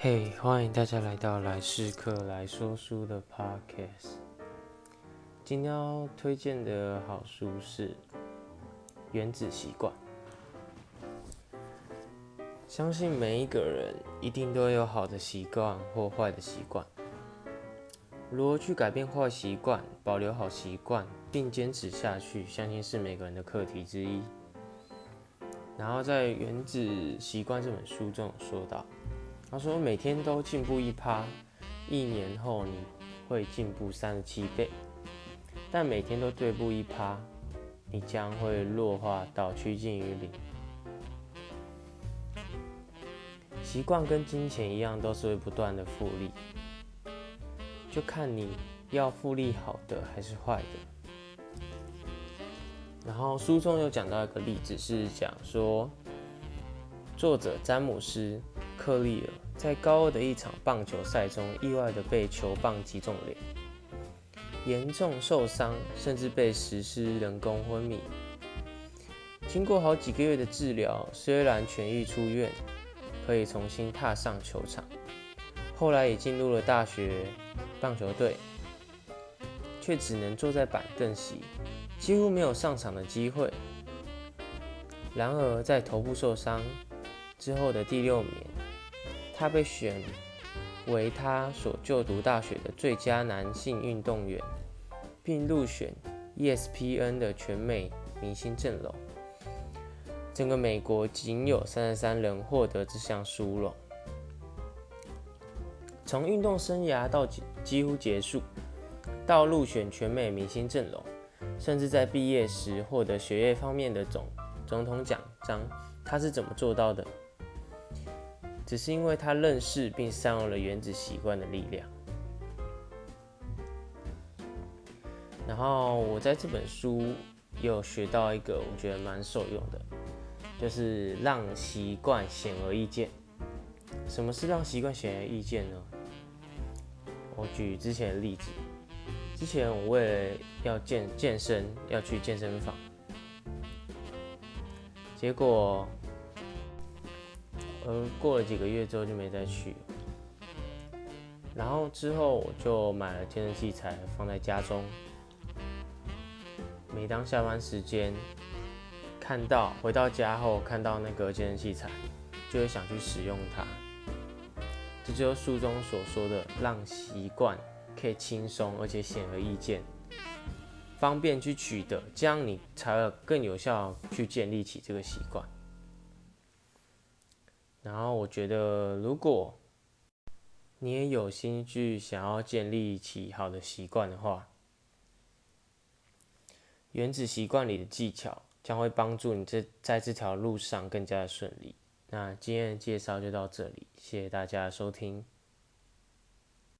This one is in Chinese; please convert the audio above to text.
嘿，欢迎大家来到来世客来说书的 podcast。今天要推荐的好书是《原子习惯》。相信每一个人一定都有好的习惯或坏的习惯。如何去改变坏习惯，保留好习惯，并坚持下去，相信是每个人的课题之一。然后在《原子习惯》这本书中说到。他说：“每天都进步一趴，一年后你会进步三十七倍。但每天都退步一趴，你将会弱化到趋近于零。习惯跟金钱一样，都是会不断的复利，就看你要复利好的还是坏的。然后书中有讲到一个例子，是讲说作者詹姆斯。”克利尔在高二的一场棒球赛中，意外的被球棒击中脸，严重受伤，甚至被实施人工昏迷。经过好几个月的治疗，虽然痊愈出院，可以重新踏上球场，后来也进入了大学棒球队，却只能坐在板凳席，几乎没有上场的机会。然而，在头部受伤之后的第六年。他被选为他所就读大学的最佳男性运动员，并入选 ESPN 的全美明星阵容。整个美国仅有三十三人获得这项殊荣。从运动生涯到几几乎结束，到入选全美明星阵容，甚至在毕业时获得学业方面的总总统奖章，他是怎么做到的？只是因为他认识并善用了原子习惯的力量。然后我在这本书有学到一个我觉得蛮受用的，就是让习惯显而易见。什么是让习惯显而易见呢？我举之前的例子，之前我为了要健健身要去健身房，结果。而过了几个月之后就没再去，然后之后我就买了健身器材放在家中。每当下班时间看到回到家后看到那个健身器材，就会想去使用它。这就是书中所说的，让习惯可以轻松而且显而易见，方便去取得，这样你才会更有效去建立起这个习惯。然后我觉得，如果你也有心去想要建立起好的习惯的话，原子习惯里的技巧将会帮助你这在这条路上更加的顺利。那今天的介绍就到这里，谢谢大家的收听。